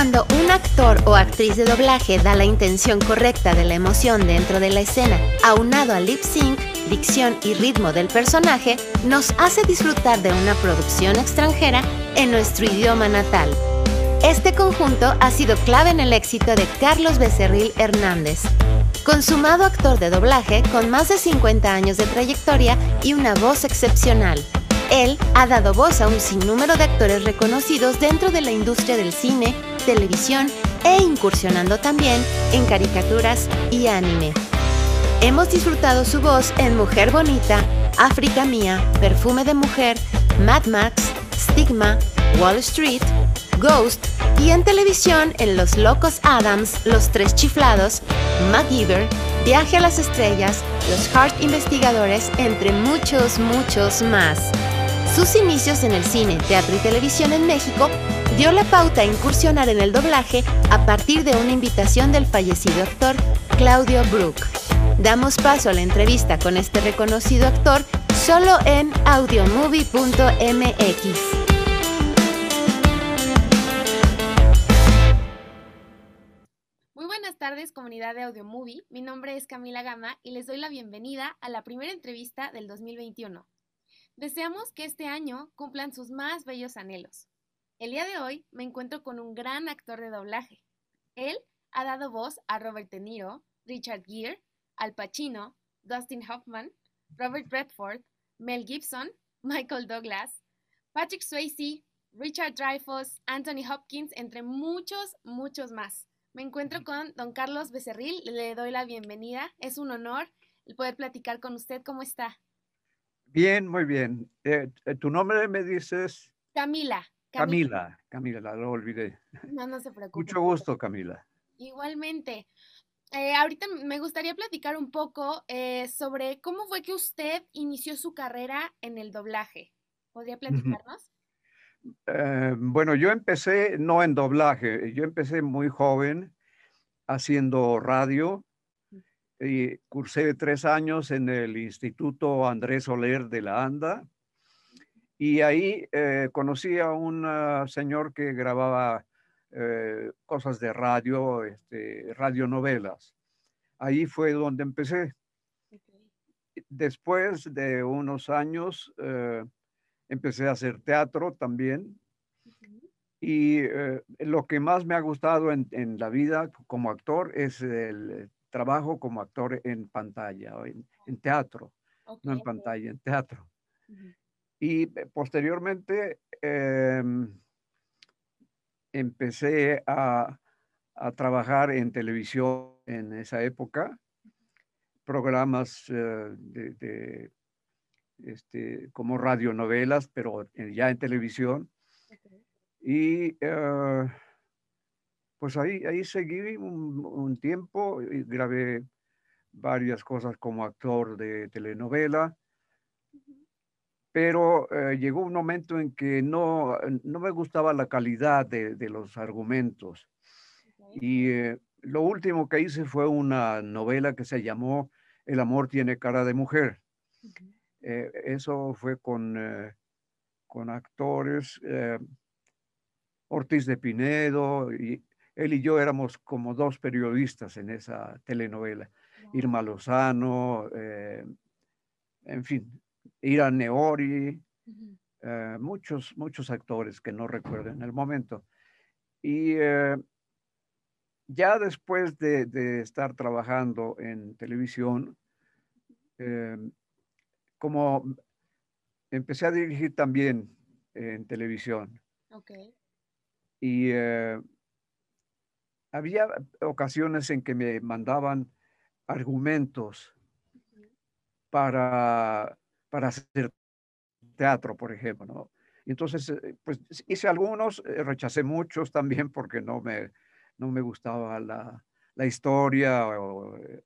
Cuando un actor o actriz de doblaje da la intención correcta de la emoción dentro de la escena, aunado al lip sync, dicción y ritmo del personaje, nos hace disfrutar de una producción extranjera en nuestro idioma natal. Este conjunto ha sido clave en el éxito de Carlos Becerril Hernández, consumado actor de doblaje con más de 50 años de trayectoria y una voz excepcional. Él ha dado voz a un sinnúmero de actores reconocidos dentro de la industria del cine, televisión e incursionando también en caricaturas y anime. Hemos disfrutado su voz en Mujer Bonita, África Mía, Perfume de Mujer, Mad Max, Stigma, Wall Street, Ghost y en televisión en Los Locos Adams, Los Tres Chiflados, MacGyver, Viaje a las Estrellas, Los Heart Investigadores, entre muchos, muchos más. Sus inicios en el cine, teatro y televisión en México dio la pauta a incursionar en el doblaje a partir de una invitación del fallecido actor Claudio Brook. Damos paso a la entrevista con este reconocido actor solo en audiomovie.mx. Muy buenas tardes, comunidad de Audiomovie. Mi nombre es Camila Gama y les doy la bienvenida a la primera entrevista del 2021. Deseamos que este año cumplan sus más bellos anhelos. El día de hoy me encuentro con un gran actor de doblaje. Él ha dado voz a Robert De Niro, Richard Gere, Al Pacino, Dustin Hoffman, Robert Redford, Mel Gibson, Michael Douglas, Patrick Swayze, Richard Dreyfuss, Anthony Hopkins, entre muchos, muchos más. Me encuentro con don Carlos Becerril, le doy la bienvenida. Es un honor el poder platicar con usted. ¿Cómo está? Bien, muy bien. Eh, eh, ¿Tu nombre me dices? Camila. Camila, Camila, lo olvidé. No, no se preocupe. Mucho gusto, Camila. Igualmente. Eh, ahorita me gustaría platicar un poco sobre cómo fue que usted inició su carrera en el doblaje. ¿Podría platicarnos? bueno, yo empecé no en doblaje, yo empecé muy joven haciendo radio y cursé tres años en el Instituto Andrés Soler de la ANDA. Y ahí eh, conocí a un ah, señor que grababa eh, cosas de radio, este, radionovelas. Ahí fue donde empecé. Después de unos años eh, empecé a hacer teatro también. Y lo que más me ha gustado en, en, la vida como actor es el trabajo como actor en pantalla, en, en teatro, no en pantalla, en teatro. Y eh, posteriormente em, empecé a, a, trabajar en televisión en esa época, programas eh, de, de, este, como radionovelas, pero ya en televisión. Y uh, pues ahí, ahí seguí un, tiempo y grabé varias cosas como actor de telenovela, pero eh, llegó un momento en que no, no me gustaba la calidad de, de los argumentos. Y eh, lo último que hice fue una novela que se llamó El amor tiene cara de mujer. Eh, eso fue con, con actores Ortiz de Pinedo y él y yo éramos como dos periodistas en esa telenovela. Irma Lozano, en fin, Ira Neori, eh, muchos, muchos actores que no recuerdo en el momento. Y eh, ya después de, estar trabajando en televisión, como empecé a dirigir también en televisión. Okay. Y había ocasiones en que me mandaban argumentos para, para hacer teatro, por ejemplo, ¿no? Entonces, eh, pues hice algunos, eh, rechacé muchos también porque no me, no me gustaba la, la historia. O, eh,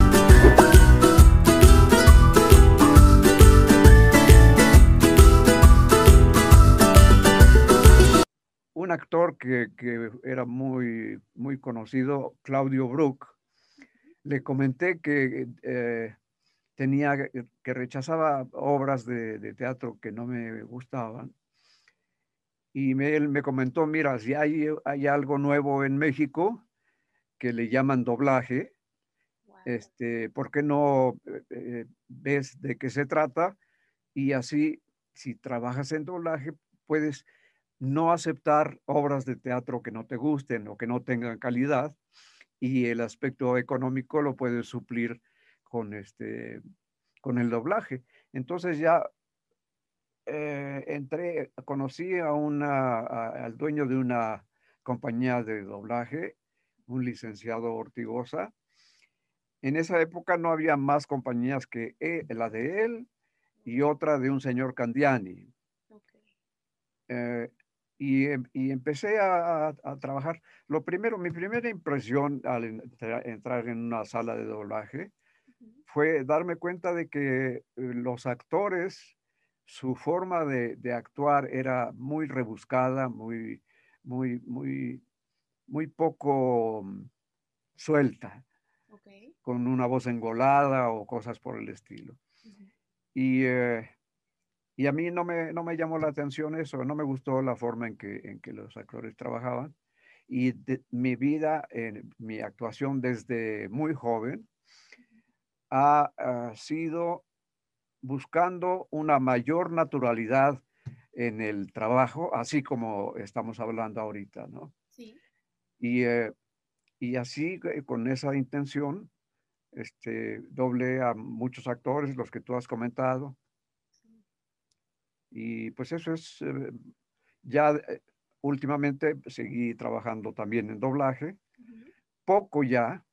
un actor que, era muy, muy conocido, Claudio Brook, le comenté que tenía, que rechazaba obras de, teatro que no me gustaban. y me, él me comentó, mira, si hay, hay algo nuevo en México que le llaman doblaje, este, ¿por qué no eh, eh, ves de qué se trata? Y así, si trabajas en doblaje, puedes no aceptar obras de teatro que no te gusten o que no tengan calidad y el aspecto económico lo puedes suplir con, este, con el doblaje. Entonces ya eh, entré, conocí a una, al dueño de una compañía de doblaje, un licenciado Ortigosa. En esa época no había más compañías que e, la de él y otra de un señor Candiani. Eh, y, em, y, empecé a, a, trabajar. Lo primero, mi primera impresión al entrar en una sala de doblaje fue darme cuenta de que eh, los actores, su forma de, de, actuar era muy rebuscada, muy, muy, muy, muy poco mm, suelta, con una voz engolada o cosas por el estilo. Y eh, y a mí no me, no me llamó la atención eso, no me gustó la forma en que, en que los actores trabajaban. Y mi vida, en mi actuación desde muy joven, ha, sido buscando una mayor naturalidad en el trabajo, así como estamos hablando ahorita, ¿no? Sí. Y, eh, y así, eh, con esa intención, este, doble a muchos actores, los que tú has comentado, y pues eso es, eh, ya eh, últimamente seguí trabajando también en doblaje, poco ya,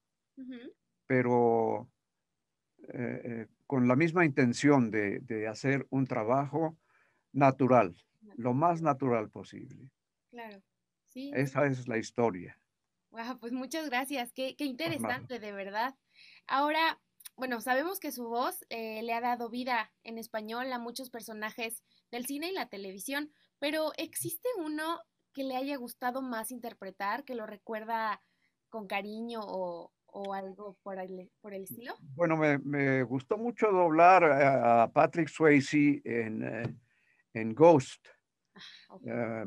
pero eh, con la misma intención de, de, hacer un trabajo natural, lo más natural posible. Claro, sí. Esa es la historia. Wow, pues muchas gracias, qué, qué interesante, de verdad. Ahora, bueno, sabemos que su voz le ha dado vida en español a muchos personajes del cine y la televisión, pero ¿existe uno que le haya gustado más interpretar, que lo recuerda con cariño o, algo por el, por el estilo? Bueno, me, gustó mucho doblar a Patrick Swayze en, eh, en Ghost. Ah, eh,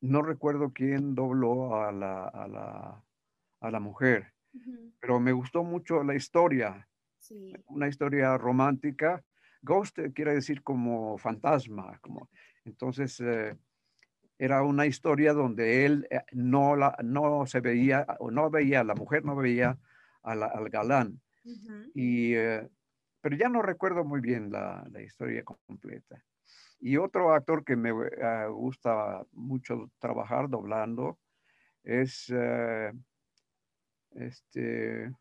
no recuerdo quién dobló a la, a la, a la mujer, pero me gustó mucho la historia. Una historia romántica Ghost quiere decir como fantasma, como entonces eh, era una historia donde él eh, no, la, no se veía o no veía, la mujer no veía al galán. y, eh, pero ya no recuerdo muy bien la, la historia completa. Y otro actor que me gusta mucho trabajar doblando es este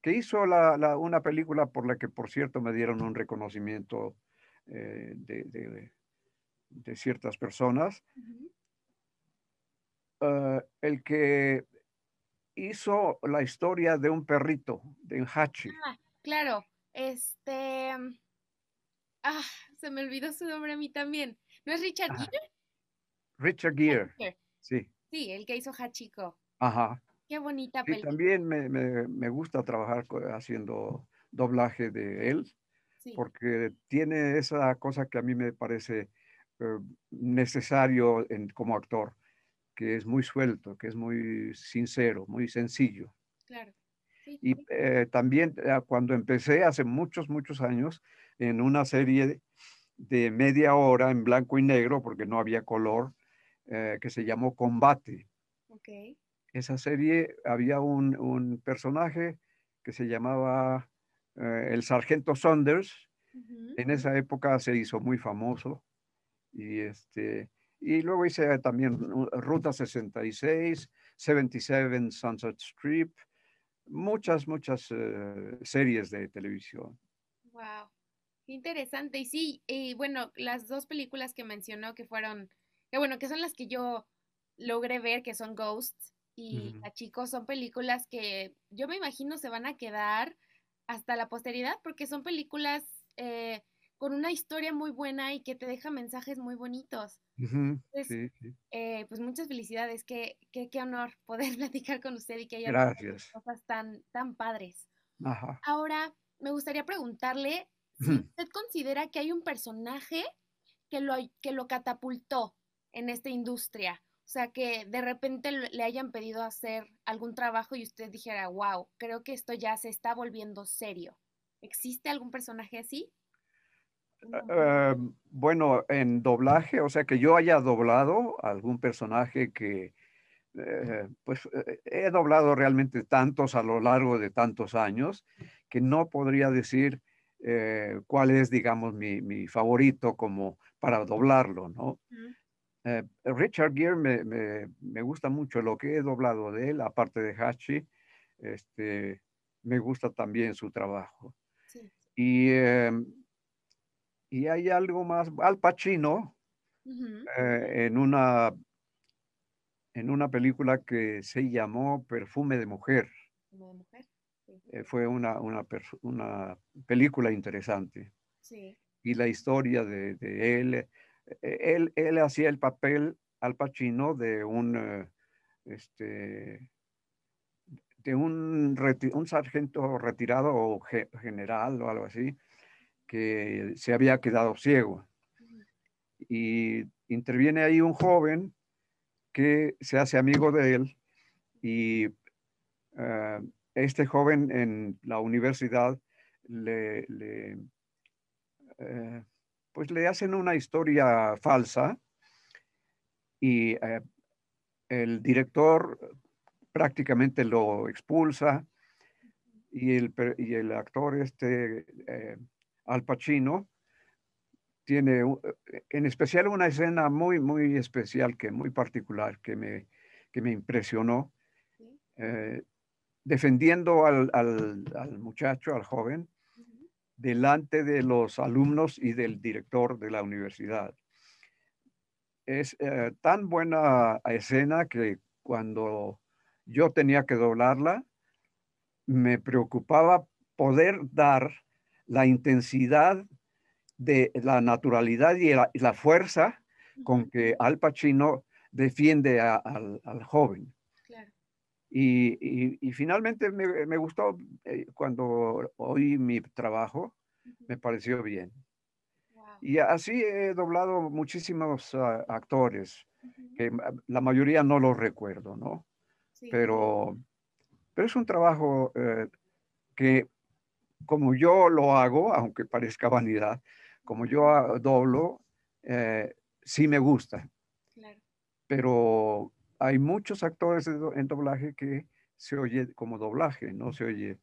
que hizo una película por la que, por cierto, me dieron un reconocimiento eh, de, ciertas personas. Ah, el que hizo la historia de un perrito, de Hachi. Ah, claro, este... Ah, se me olvidó su nombre a mí también. ¿No es Richard Gere? Richard Gere. Sí. Sí, el que hizo Hachiko. Ajá. Qué bonita película. también me, gusta trabajar haciendo doblaje de él, porque tiene esa cosa que a mí me parece eh, necesario como actor, que es muy suelto, que es muy sincero, muy sencillo. Claro. y eh, también eh, cuando empecé hace muchos, muchos años en una serie de media hora en blanco y negro, porque no había color, que se llamó Combate. Okay esa serie había un, personaje que se llamaba eh, el Sargento Saunders. En esa época se hizo muy famoso. Y, este, y luego hice también Ruta 66, 77 Sunset Strip, muchas, muchas eh, series de televisión. Wow, interesante. Y sí, y bueno, las dos películas que mencionó que fueron, que bueno, que son las que yo logré ver, que son Ghosts y chicos son películas que yo me imagino se van a quedar hasta la posteridad porque son películas eh, con una historia muy buena y que te deja mensajes muy bonitos. Eh, pues muchas felicidades, qué, qué, qué, honor poder platicar con usted y que haya cosas tan, tan padres. Ahora, me gustaría preguntarle si usted considera que hay un personaje que lo, que lo catapultó en esta industria? O sea, que de repente le hayan pedido hacer algún trabajo y usted dijera, wow, creo que esto ya se está volviendo serio. ¿Existe algún personaje así? Eh, bueno, en doblaje, o sea, que yo haya doblado algún personaje que, eh, pues, eh, he doblado realmente tantos a lo largo de tantos años que no podría decir cuál es, digamos, mi, favorito como para doblarlo, ¿no? Richard Gere me, gusta mucho lo que he doblado de él, aparte de Hachi, este, me gusta también su trabajo. Y em, y hay algo más, Al Pacino, eh, en, una, en una película que se llamó Perfume de Mujer. Eh, fue una, una, una, película interesante. Y la historia de, de él, eh, él, él, hacía el papel Al Pacino de un, este, de un, un sargento retirado o general o algo así, que se había quedado ciego. Y interviene ahí un joven que se hace amigo de él y eh, este joven en la universidad le, eh, pues le hacen una historia falsa y eh, el director prácticamente lo expulsa y el, y el actor este al Pacino, tiene en especial una escena muy, muy especial, que muy particular, que me, que me impresionó, eh, defendiendo al, al, muchacho, al joven, delante de los alumnos y del director de la universidad. Es eh, tan buena escena que cuando yo tenía que doblarla, me preocupaba poder dar la intensidad de la naturalidad y la, fuerza con que Al Pacino defiende al, joven. Y, finalmente me, gustó eh, cuando oí mi trabajo, me pareció bien. Y así he doblado muchísimos ah, actores, que la mayoría no los recuerdo, ¿no? Pero, pero es un trabajo eh, que como yo lo hago, aunque parezca vanidad, como yo doblo, eh, sí me gusta. Pero hay muchos actores en doblaje que se oye como doblaje, no se oye,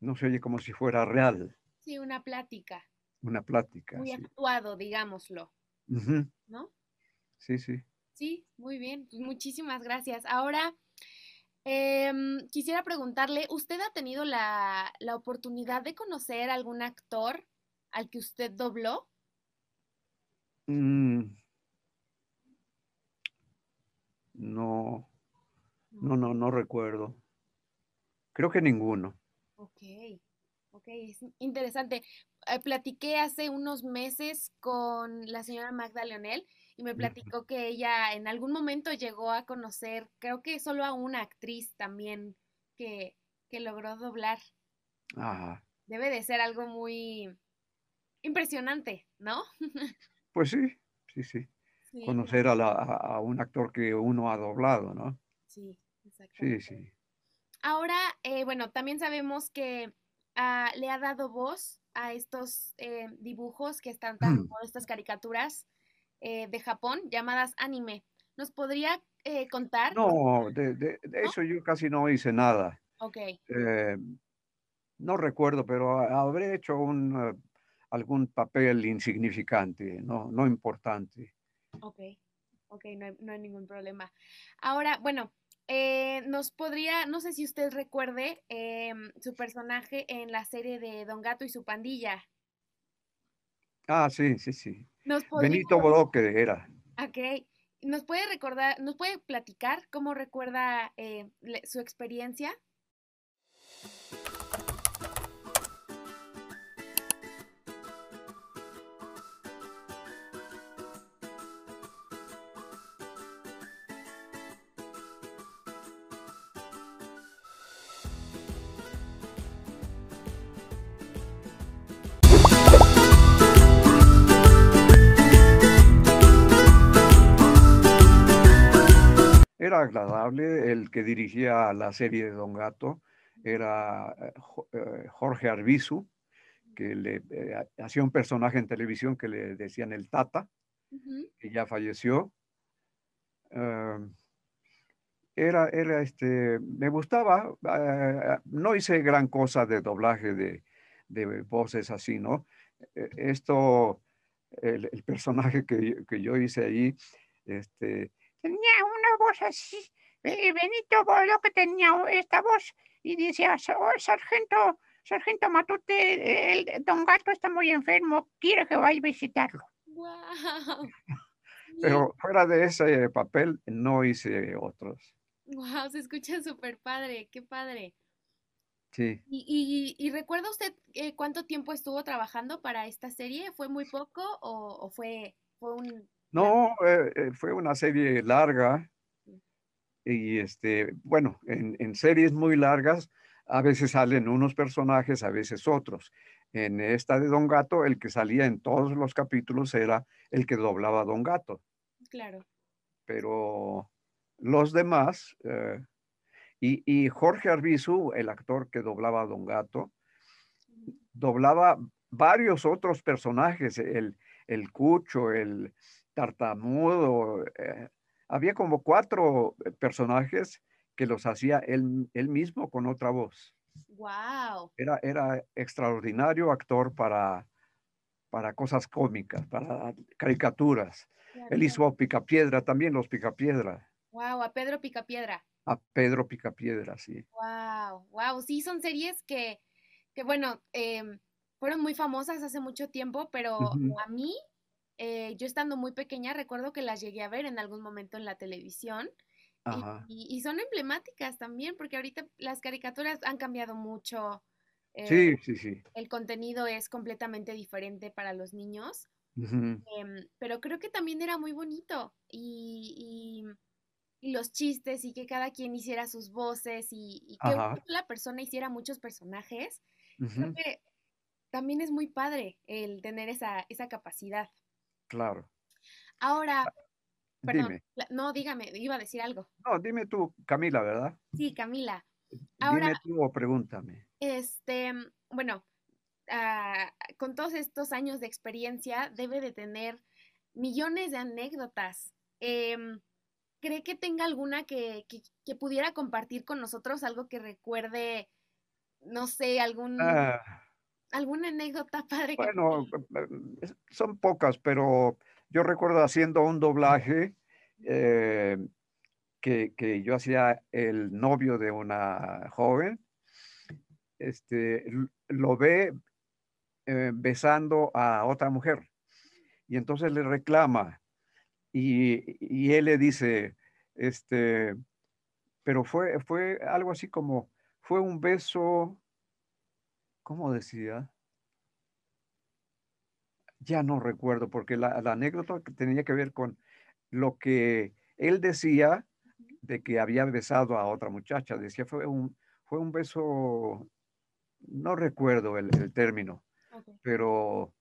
no se oye como si fuera real. Sí, una plática. Una plática. Muy actuado, digámoslo. ¿No? Sí, sí. Sí, muy bien. Pues muchísimas gracias. Ahora, Em, quisiera preguntarle, ¿usted ha tenido la, oportunidad de conocer algún actor al que usted dobló? Mm. No, no, no, no recuerdo. Creo que ninguno. Ok, ok, es interesante. Eh, platiqué hace unos meses con la señora Magda Leonel y me platicó que ella en algún momento llegó a conocer, creo que solo a una actriz también que, logró doblar. Debe de ser algo muy impresionante, ¿no? pues sí, sí, sí. Conocer a, un actor que uno ha doblado, ¿no? Sí, exacto. Sí, sí. Ahora, eh, bueno, también sabemos que ah, le ha dado voz a estos eh, dibujos que están tan, mm. estas caricaturas eh, de Japón llamadas anime. ¿Nos podría eh, contar? No, de, eso yo casi no hice nada. Ok. Eh, no recuerdo, pero habré hecho un, algún papel insignificante, no, no importante. Ok, ok, no hay, ningún problema. Ahora, bueno, nos podría, no sé si usted recuerde su personaje en la serie de Don Gato y su pandilla. Ah, sí, sí, sí. Benito Bodoque era. Ok. ¿Nos puede recordar, nos puede platicar cómo recuerda eh, su experiencia? Era agradable. El que dirigía la serie de Don Gato era eh, eh, Jorge Arbizu, que le hacía un personaje en televisión que le decían el Tata, que ya falleció. Em, era, era este, me gustaba, no hice gran cosa de doblaje de, de voces así, ¿no? E, esto, el, personaje que, que, yo hice allí, este, tenía una voz así. Benito Bolo que tenía esta voz y decía, oh, sargento, sargento Matute, el don Gato está muy enfermo, quiere que vaya a visitarlo. Wow. Pero fuera de ese papel no hice otros. Wow, se escucha súper padre, qué padre. Sí. ¿Y, recuerda usted eh, cuánto tiempo estuvo trabajando para esta serie? ¿Fue muy poco o, fue, fue un... No, eh, eh, fue una serie larga. Y este, bueno, en, en, series muy largas a veces salen unos personajes, a veces otros. En esta de Don Gato, el que salía en todos los capítulos era el que doblaba a Don Gato. Claro. Pero los demás, y, Jorge Arbizu, el actor que doblaba a Don Gato, doblaba varios otros personajes, el, el Cucho, el Tartamudo. Eh, había como cuatro personajes que los hacía él, él, mismo con otra voz. Wow. Era, era extraordinario actor para, para cosas cómicas, para caricaturas. Él hizo Picapiedra, también los Picapiedra. Wow, a Pedro Picapiedra a Pedro Picapiedra, sí. Wow, wow, sí, son series que, que bueno, em, fueron muy famosas hace mucho tiempo, pero a mí, eh, yo estando muy pequeña, recuerdo que las llegué a ver en algún momento en la televisión. Y, son emblemáticas también, porque ahorita las caricaturas han cambiado mucho. Eh, sí, sí, sí. El contenido es completamente diferente para los niños. Em, pero creo que también era muy bonito. y y los chistes y que cada quien hiciera sus voces y, que la persona hiciera muchos personajes, creo que también es muy padre el tener esa, esa capacidad. Claro. Ahora, ah, perdón, no, dígame, iba a decir algo. No, dime tú, Camila, ¿verdad? Sí, Camila. Ahora, dime tú o pregúntame. Este, bueno, ah, con todos estos años de experiencia, debe de tener millones de anécdotas. Eh, ¿Cree que tenga alguna que, que, pudiera compartir con nosotros? Algo que recuerde, no sé, algún, ah. Alguna anécdota padre. Bueno, eh, son pocas, pero yo recuerdo haciendo un doblaje eh, que, que, yo hacía el novio de una joven. Este, lo ve eh, besando a otra mujer y entonces le reclama y, él le dice, este, pero fue, fue algo así como, fue un beso, ¿cómo decía? Ya no recuerdo, porque la, anécdota tenía que ver con lo que él decía de que había besado a otra muchacha. Decía, fue un, fue un beso, no recuerdo el, término, pero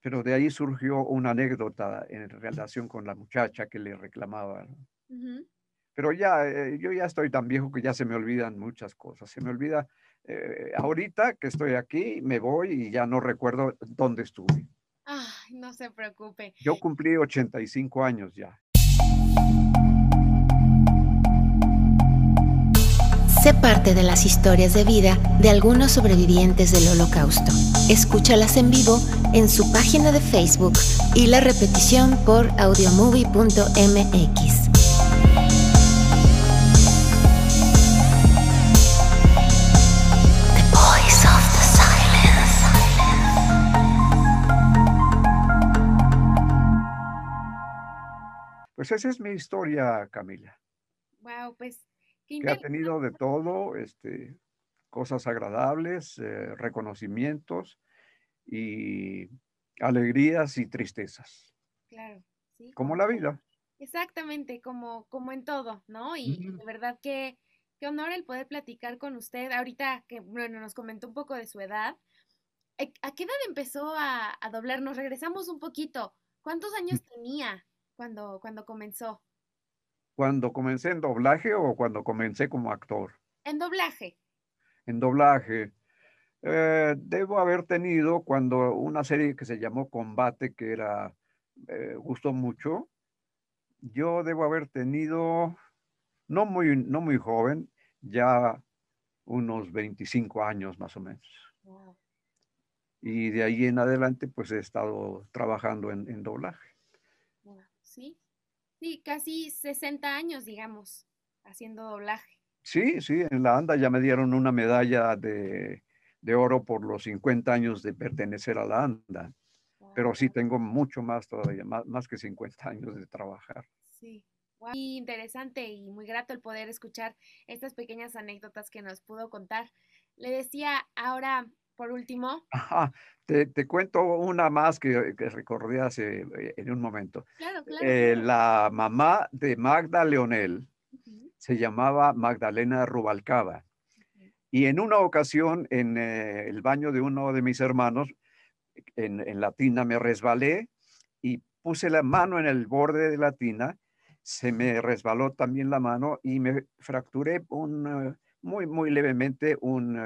pero de ahí surgió una anécdota en relación con la muchacha que le reclamaba. Pero ya, eh, yo ya estoy tan viejo que ya se me olvidan muchas cosas. Se me olvida, eh, ahorita que estoy aquí, me voy y ya no recuerdo dónde estuve. Ay, no se preocupe. Yo cumplí 85 años ya. Sé parte de las historias de vida de algunos sobrevivientes del holocausto. Escúchalas en vivo en su página de Facebook y la repetición por audiomovie.mx. Pues esa es mi historia, Camila. Wow, pues que ha tenido de todo, este, cosas agradables, eh, reconocimientos y alegrías y tristezas. Claro, sí. Como la vida. Exactamente, como, como en todo, ¿no? Y de verdad que qué honor el poder platicar con usted. Ahorita que, bueno, nos comentó un poco de su edad. ¿A qué edad empezó a, a doblar? Nos regresamos un poquito. ¿Cuántos años tenía cuando, cuando comenzó? ¿Cuando comencé en doblaje o cuando comencé como actor? En doblaje. En doblaje. Eh, debo haber tenido cuando una serie que se llamó Combate, que era, eh, gustó mucho, yo debo haber tenido, no muy, no muy joven, ya unos 25 años más o menos. Y de ahí en adelante, pues he estado trabajando en, doblaje. Sí, sí, casi 60 años, digamos, haciendo doblaje. Sí, sí, en la ANDA ya me dieron una medalla de, oro por los 50 años de pertenecer a la ANDA. Pero sí tengo mucho más todavía, más, más que 50 años de trabajar. Sí, muy interesante y muy grato el poder escuchar estas pequeñas anécdotas que nos pudo contar. Le decía ahora, por último. te, cuento una más que, recordé hace eh, en un momento. Claro, claro. Eh, la mamá de Magda Leonel se llamaba Magdalena Rubalcaba. Y en una ocasión, en eh, el baño de uno de mis hermanos, en, en la tina me resbalé y puse la mano en el borde de la tina se me resbaló también la mano y me fracturé un, muy, muy levemente un,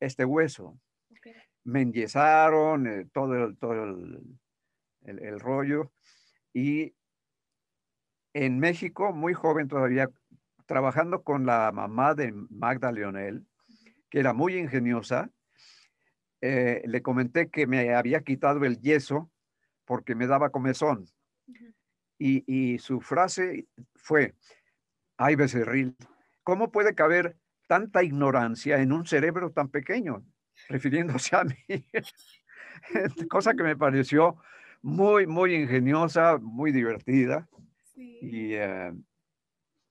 este hueso. Me enyesaron eh, todo, el, todo el, rollo y en México, muy joven todavía, trabajando con la mamá de Magda Leonel, que era muy ingeniosa, le comenté que me había quitado el yeso porque me daba comezón. Y, su frase fue, ay becerril, ¿cómo puede caber tanta ignorancia en un cerebro tan pequeño? Refiriéndose a mí. Cosa que me pareció muy, muy ingeniosa, muy divertida. Y eh,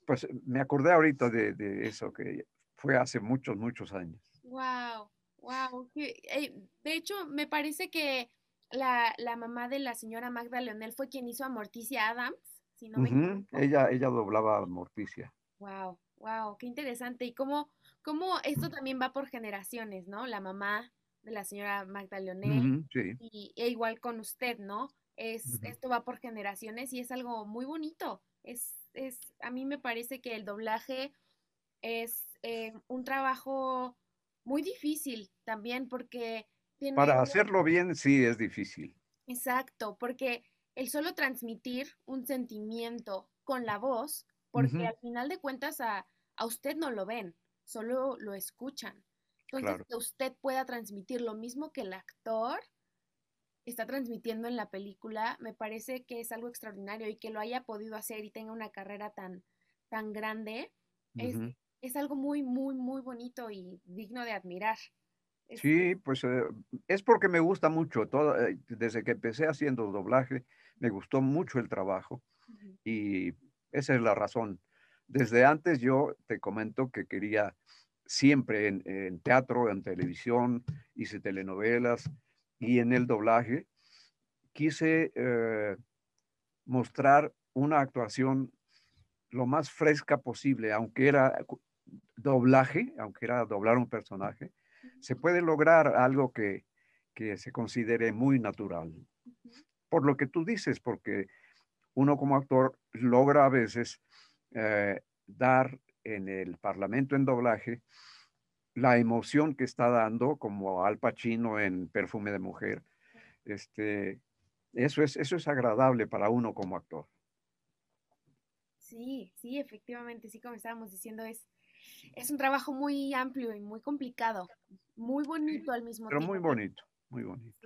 pues me acordé ahorita de, eso, que fue hace muchos, muchos años. Wow, wow. Eh, de hecho, me parece que la, la, mamá de la señora Magda Leonel fue quien hizo a Morticia Adams, si no me Ella, ella doblaba a Morticia. Wow, wow, qué interesante. Y cómo, cómo esto también va por generaciones, ¿no? La mamá de la señora Magda Leonel y, e igual con usted, ¿no? Es, Esto va por generaciones y es algo muy bonito. Es, es, a mí me parece que el doblaje es eh, un trabajo muy difícil también porque para hacerlo bien sí es difícil. Exacto, porque el solo transmitir un sentimiento con la voz, porque al final de cuentas a, usted no lo ven, solo lo escuchan. Entonces, que usted pueda transmitir lo mismo que el actor está transmitiendo en la película, me parece que es algo extraordinario y que lo haya podido hacer y tenga una carrera tan, tan grande, es, es algo muy, muy, muy bonito y digno de admirar. Sí, pues eh, es porque me gusta mucho. Todo, eh, desde que empecé haciendo doblaje, me gustó mucho el trabajo y esa es la razón. Desde antes yo te comento que quería siempre en, teatro, en televisión, hice telenovelas y en el doblaje quise eh, mostrar una actuación lo más fresca posible, aunque era doblaje, aunque era doblar un personaje, se puede lograr algo que, se considere muy natural. Por lo que tú dices, porque uno como actor logra a veces eh, dar en el parlamento en doblaje la emoción que está dando, como Al Pacino en Perfume de Mujer. Este, eso, es, eso es agradable para uno como actor. Sí, sí, efectivamente, sí, como estábamos diciendo, es, es un trabajo muy amplio y muy complicado, muy bonito al mismo tiempo. Pero muy bonito, muy bonito.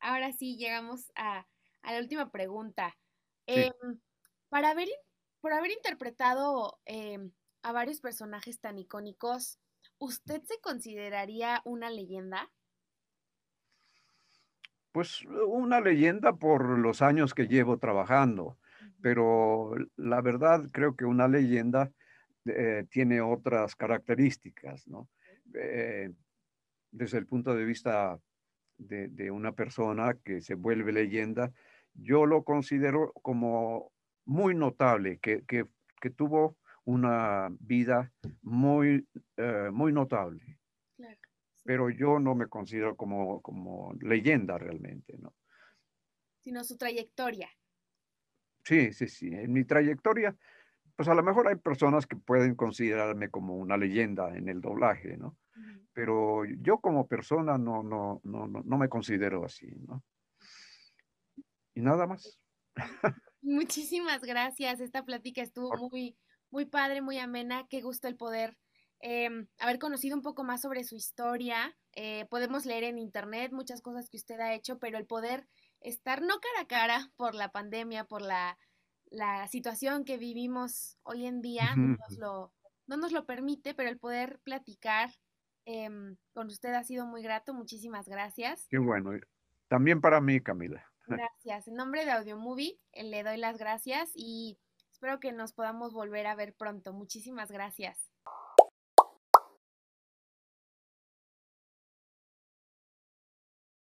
Ahora sí, llegamos a, la última pregunta. Em, para haber, por haber interpretado em, a varios personajes tan icónicos, ¿usted se consideraría una leyenda? Pues una leyenda por los años que llevo trabajando, pero la verdad creo que una leyenda eh, tiene otras características, ¿no? Eh, desde el punto de vista de, una persona que se vuelve leyenda, yo lo considero como muy notable, que, tuvo una vida muy, eh, muy notable. Pero yo no me considero como, como leyenda realmente, ¿no? Sino su trayectoria. Sí, sí, sí. En mi trayectoria pues a lo mejor hay personas que pueden considerarme como una leyenda en el doblaje, ¿no? Pero yo como persona no, no, no, no, me considero así, ¿no? Y nada más. Muchísimas gracias. Esta plática estuvo muy, muy padre, muy amena. Qué gusto el poder em, haber conocido un poco más sobre su historia. Eh, podemos leer en internet muchas cosas que usted ha hecho, pero el poder estar no cara a cara por la pandemia, por la, situación que vivimos hoy en día, no, nos lo, no nos lo permite, pero el poder platicar em, con usted ha sido muy grato. Muchísimas gracias. Qué bueno. También para mí, Camila. Gracias. En nombre de Audio Movie, eh, le doy las gracias y espero que nos podamos volver a ver pronto. Muchísimas gracias.